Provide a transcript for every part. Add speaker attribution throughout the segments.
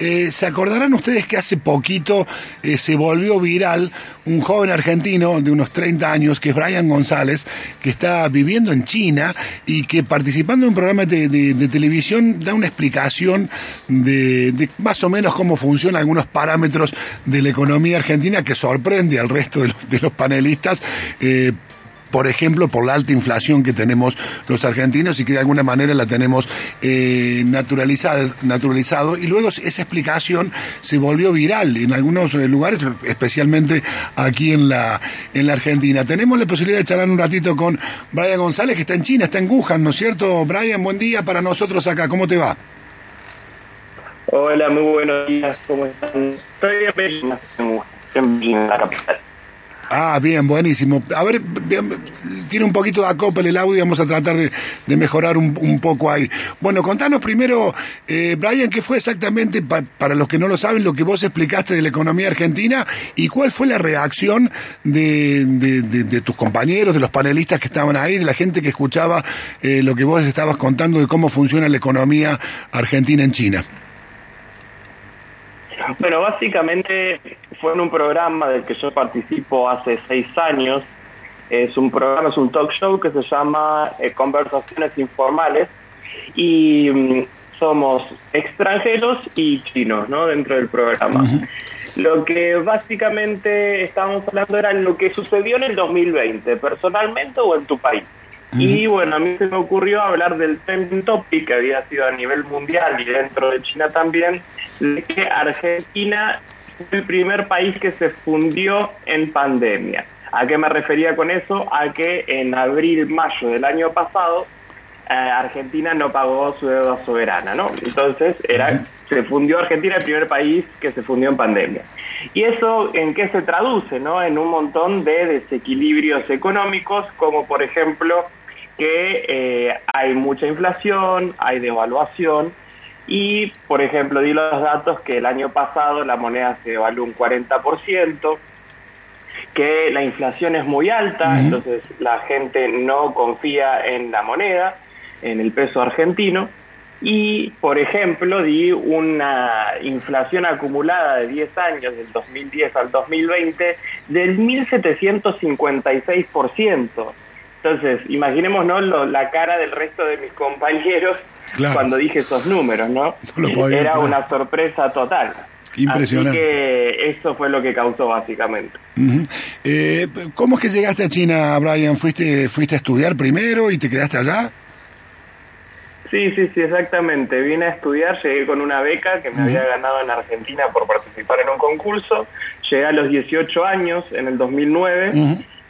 Speaker 1: Eh, ¿Se acordarán ustedes que hace poquito eh, se volvió viral un joven argentino de unos 30 años, que es Brian González, que está viviendo en China y que participando en un programa de, televisión da una explicación de, más o menos cómo funcionan algunos parámetros de la economía argentina que sorprende al resto de los, panelistas. Eh, por ejemplo, por la alta inflación que tenemos los argentinos y que de alguna manera la tenemos eh, naturalizada, naturalizado. Y luego esa explicación se volvió viral en algunos eh, lugares, especialmente aquí en la, en la Argentina. Tenemos la posibilidad de charlar un ratito con Brian González, que está en China, está en Wuhan, ¿no es cierto? Brian, buen día para nosotros acá. ¿Cómo te va?
Speaker 2: Hola, muy buenos días. ¿Cómo están? Estoy en en la capital.
Speaker 1: Ah, bien, buenísimo. A ver, tiene un poquito de acopel el audio, vamos a tratar de, mejorar un, poco ahí. Bueno, contanos primero, eh, Brian, qué fue exactamente, para los que no lo saben, lo que vos explicaste de la economía argentina y cuál fue la reacción de, de, tus compañeros, de los panelistas que estaban ahí, de la gente que escuchaba eh, lo que vos estabas contando de cómo funciona la economía argentina en China.
Speaker 2: Bueno, básicamente fue en un programa del que yo participo hace seis años. Es un programa, es un talk show que se llama eh, Conversaciones Informales y mm, somos extranjeros y chinos, ¿no? Dentro del programa. Lo que básicamente estábamos hablando era lo que sucedió en el 2020, personalmente o en tu país. Y bueno, a mí se me ocurrió hablar del trending topic que había sido a nivel mundial y dentro de China también, de que Argentina fue el primer país que se fundió en pandemia. ¿A qué me refería con eso? A que en abril, mayo del año pasado, eh, Argentina no pagó su deuda soberana, ¿no? Entonces era, se fundió Argentina, el primer país que se fundió en pandemia. ¿Y eso en qué se traduce, no? En un montón de desequilibrios económicos, como por ejemplo que eh, hay mucha inflación, hay devaluación, y, por ejemplo, di los datos que el año pasado la moneda se devaluó un 40%, que la inflación es muy alta, entonces la gente no confía en la moneda, en el peso argentino. Y, por ejemplo, di una inflación acumulada de 10 años, del 2010 al 2020, del 1.756%. Entonces, imaginemos la cara del resto de mis compañeros cuando dije esos números, ¿no? Era una sorpresa total.
Speaker 1: Impresionante.
Speaker 2: Así que eso fue lo que causó básicamente.
Speaker 1: Eh, ¿Cómo es que llegaste a China, Brian? ¿Fuiste, ¿Fuiste a estudiar primero y te quedaste allá?
Speaker 2: Sí, sí, sí, exactamente. Vine a estudiar, llegué con una beca que me había ganado en Argentina por participar en un concurso. Llegué a los 18 años, en el 2009.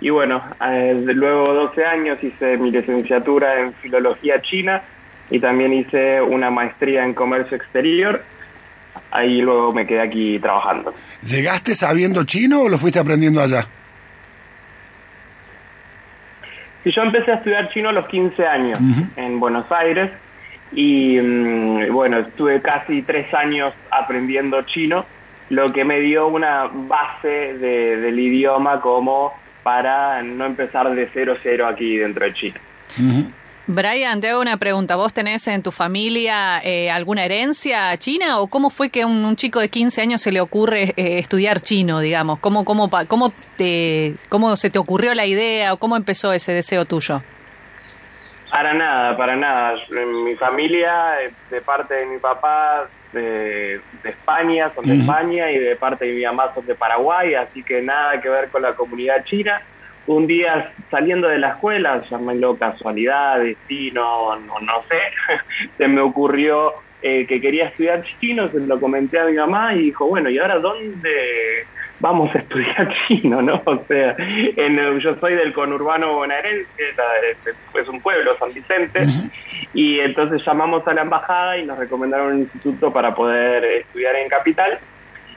Speaker 2: Y bueno, eh, luego 12 años hice mi licenciatura en Filología China y también hice una maestría en Comercio Exterior. Ahí luego me quedé aquí trabajando.
Speaker 1: ¿Llegaste sabiendo chino o lo fuiste aprendiendo allá?
Speaker 2: Sí, yo empecé a estudiar chino a los 15 años en Buenos Aires y mm, bueno, estuve casi tres años aprendiendo chino, lo que me dio una base del idioma como para no empezar de cero cero aquí dentro de China.
Speaker 3: Brian, te hago una pregunta. ¿Vos tenés en tu familia eh, alguna herencia china o cómo fue que a un, chico de 15 años se le ocurre eh, estudiar chino, digamos? ¿Cómo, cómo, cómo, te, ¿Cómo se te ocurrió la idea o cómo empezó ese deseo tuyo?
Speaker 2: Para nada, para nada. Mi familia, de parte de mi papá, de, España, son de España, y de parte de mi mamá son de Paraguay, así que nada que ver con la comunidad china. Un día saliendo de la escuela, llamélo casualidad, destino, no, no sé, se me ocurrió eh, que quería estudiar chino, se lo comenté a mi mamá y dijo, bueno, ¿y ahora dónde vamos a estudiar chino, no? O sea, en, yo soy del conurbano bonaerense, es un pueblo, San Vicente, y entonces llamamos a la embajada y nos recomendaron un instituto para poder estudiar en Capital.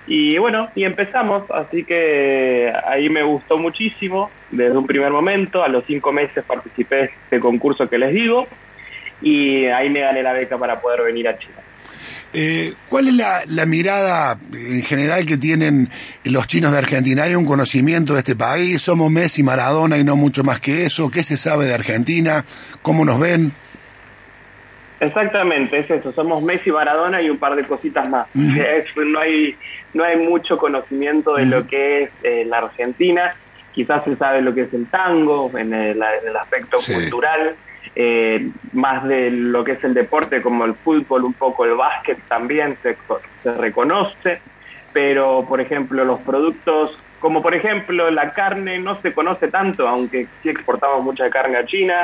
Speaker 2: Y bueno, y empezamos, así que ahí me gustó muchísimo desde un primer momento. A los cinco meses participé de este concurso que les digo y ahí me gané la beca para poder venir a China.
Speaker 1: Eh, ¿Cuál es la, mirada en general que tienen los chinos de Argentina? ¿Hay un conocimiento de este país? ¿Somos Messi, Maradona y no mucho más que eso? ¿Qué se sabe de Argentina? ¿Cómo nos ven?
Speaker 2: Exactamente, es eso. Somos Messi, Maradona y un par de cositas más. no hay no hay mucho conocimiento de lo que es eh, la Argentina. Quizás se sabe lo que es el tango en el, aspecto cultural, eh, más de lo que es el deporte como el fútbol, un poco el básquet también se, se reconoce. Pero, por ejemplo, los productos como por ejemplo la carne no se conoce tanto, aunque sí exportamos mucha carne a China.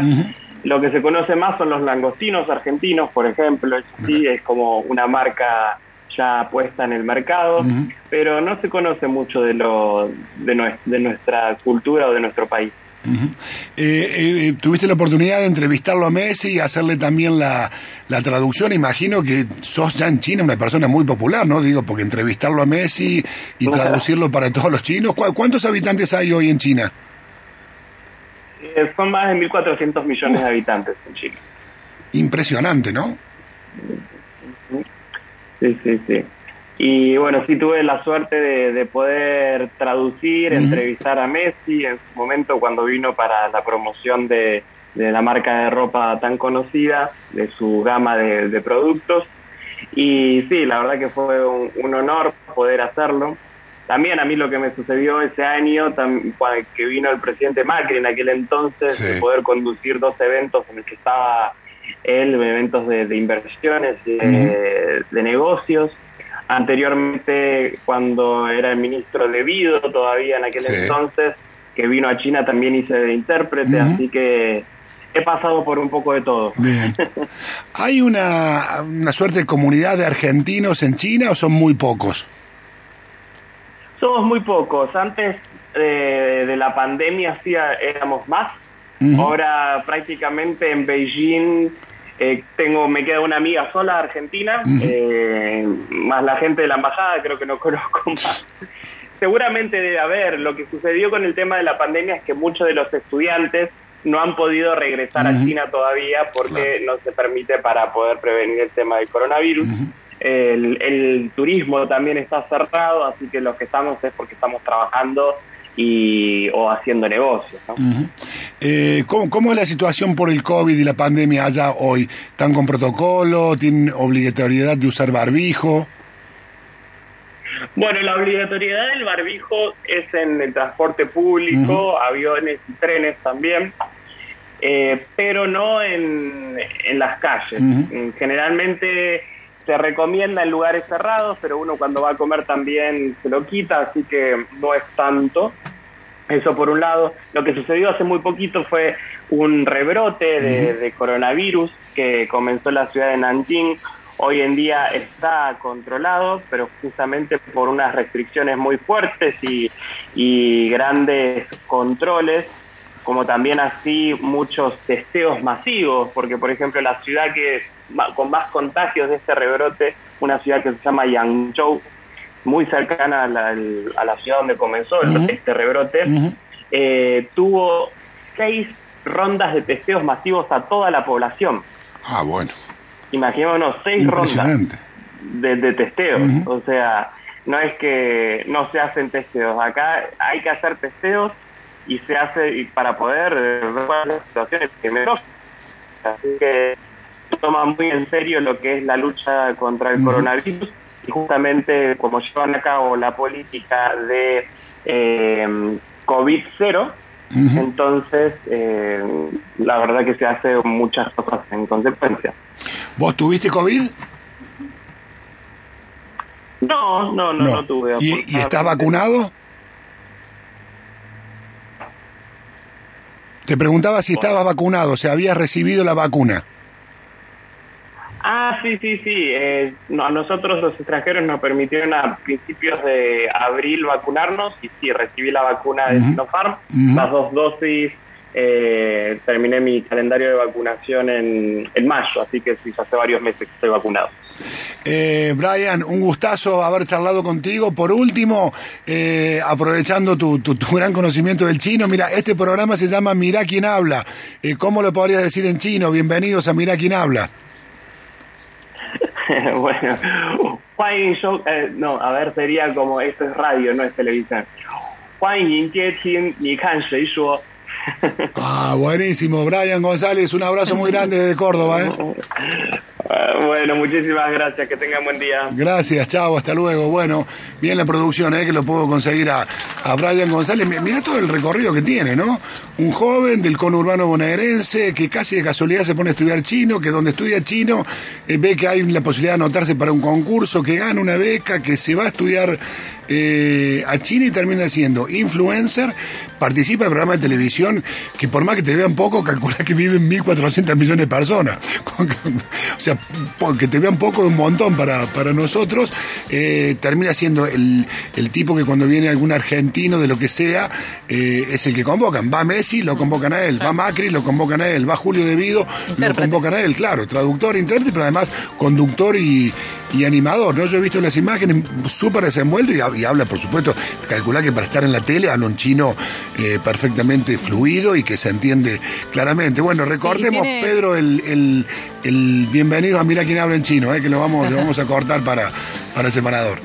Speaker 2: Lo que se conoce más son los langostinos argentinos, por ejemplo, sí es como una marca ya puesta en el mercado, pero no se conoce mucho de, lo, de, nuestra cultura o de nuestro país.
Speaker 1: Eh, eh, tuviste la oportunidad de entrevistarlo a Messi y hacerle también la, la, traducción. Imagino que sos ya en China una persona muy popular, ¿no? Digo, porque entrevistarlo a Messi y traducirlo para todos los chinos. ¿Cuántos habitantes hay hoy en China?
Speaker 2: Eh, son más de 1.400 millones de habitantes en Chile.
Speaker 1: Impresionante, ¿no?
Speaker 2: Sí, sí, sí. Y bueno, sí tuve la suerte de, poder traducir, entrevistar a Messi en su momento cuando vino para la promoción de, la marca de ropa tan conocida, de su gama de, productos. Y sí, la verdad que fue un honor poder hacerlo. También a mí lo que me sucedió ese año, que vino el presidente Macri en aquel entonces, de poder conducir dos eventos en los que estaba él, eventos de, inversiones, de, negocios. Anteriormente, cuando era el ministro de Vido, todavía en aquel entonces, que vino a China, también hice de intérprete, así que he pasado por un poco de todo.
Speaker 1: Bien. ¿Hay una, una suerte de comunidad de argentinos en China o son muy pocos?
Speaker 2: Somos muy pocos. Antes eh, de la pandemia sí éramos más. Ahora prácticamente en Beijing eh, tengo me queda una amiga sola argentina, eh, más la gente de la embajada, creo que no conozco más. Seguramente debe haber. Lo que sucedió con el tema de la pandemia es que muchos de los estudiantes no han podido regresar a China todavía porque no se permite para poder prevenir el tema del coronavirus. El, turismo también está cerrado, así que lo que estamos es porque estamos trabajando y o haciendo negocios.
Speaker 1: Eh, ¿cómo, es la situación por el COVID y la pandemia allá hoy? ¿Están con protocolo? ¿Tienen obligatoriedad de usar barbijo?
Speaker 2: Bueno, la obligatoriedad del barbijo es en el transporte público, aviones y trenes también. Eh, pero no en, en las calles. Generalmente se recomienda en lugares cerrados, pero uno cuando va a comer también se lo quita, así que no es tanto. Eso por un lado. Lo que sucedió hace muy poquito fue un rebrote de, coronavirus que comenzó en la ciudad de Nanjing. Hoy en día está controlado, pero justamente por unas restricciones muy fuertes y, y grandes controles, como también así muchos testeos masivos, porque por ejemplo la ciudad que con más contagios de este rebrote, una ciudad que se llama Yangzhou, muy cercana a la, ciudad donde comenzó este rebrote, eh, tuvo seis rondas de testeos masivos a toda la población.
Speaker 1: Ah, bueno.
Speaker 2: Imaginémonos seis rondas de, de testeos. O sea, no es que no se hacen testeos. Acá hay que hacer testeos y se hace para poder ver las situaciones Así que toma muy en serio lo que es la lucha contra el coronavirus y justamente como llevan a cabo la política de eh, COVID-0, entonces eh, la verdad que se hace muchas cosas en consecuencia.
Speaker 1: ¿Vos tuviste COVID?
Speaker 2: No, no, no, no, tuve.
Speaker 1: ¿Y, ¿Y estás vacunado? Te preguntaba si estabas vacunado, si habías recibido la vacuna.
Speaker 2: Sí, sí, sí. Eh, a nosotros los extranjeros nos permitieron a principios de abril vacunarnos y sí, recibí la vacuna de Sinopharm, las dos dosis. Eh, terminé mi calendario de vacunación en, en mayo, así que sí, hace varios meses que estoy vacunado.
Speaker 1: Eh, Brian, un gustazo haber charlado contigo. Por último, eh, aprovechando tu, tu, gran conocimiento del chino, mira, este programa se llama Mira quién habla. Eh, ¿Cómo lo podrías decir en chino? Bienvenidos a Mira quién habla.
Speaker 2: bueno, Juan Show, eh, no, a ver, sería como esto es radio, no es televisión. Juan
Speaker 1: Ah, buenísimo, Brian González, un abrazo muy grande desde Córdoba, ¿eh?
Speaker 2: Ah, bueno, muchísimas gracias. Que tengan buen día.
Speaker 1: Gracias, chao, hasta luego. Bueno, bien la producción, ¿eh? que lo puedo conseguir a, a Brian González. Mi- Mirá todo el recorrido que tiene, ¿no? Un joven del conurbano bonaerense que casi de casualidad se pone a estudiar chino, que donde estudia chino eh, ve que hay la posibilidad de anotarse para un concurso, que gana una beca, que se va a estudiar eh, a China y termina siendo influencer, participa en programas de televisión que por más que te vean poco, calcula que viven 1.400 millones de personas. o sea, po- que te vean poco es un montón para, para nosotros. Eh, termina siendo el, el tipo que cuando viene algún argentino de lo que sea, eh, es el que convocan. Va Messi, lo convocan a él. Va Macri, lo convocan a él. Va Julio De Vido, lo convocan a él. Claro, traductor, intérprete, pero además conductor y, y animador. ¿no? Yo he visto las imágenes súper desenvuelto y, ha- y habla, por supuesto, calcula que para estar en la tele habla un chino eh, perfectamente fluido y que se entiende claramente. Bueno, recordemos,
Speaker 3: tiene-
Speaker 1: Pedro, el, el, el bienvenido a Mira quién habla en chino, eh, que lo vamos, lo vamos a cortar para, para el separador.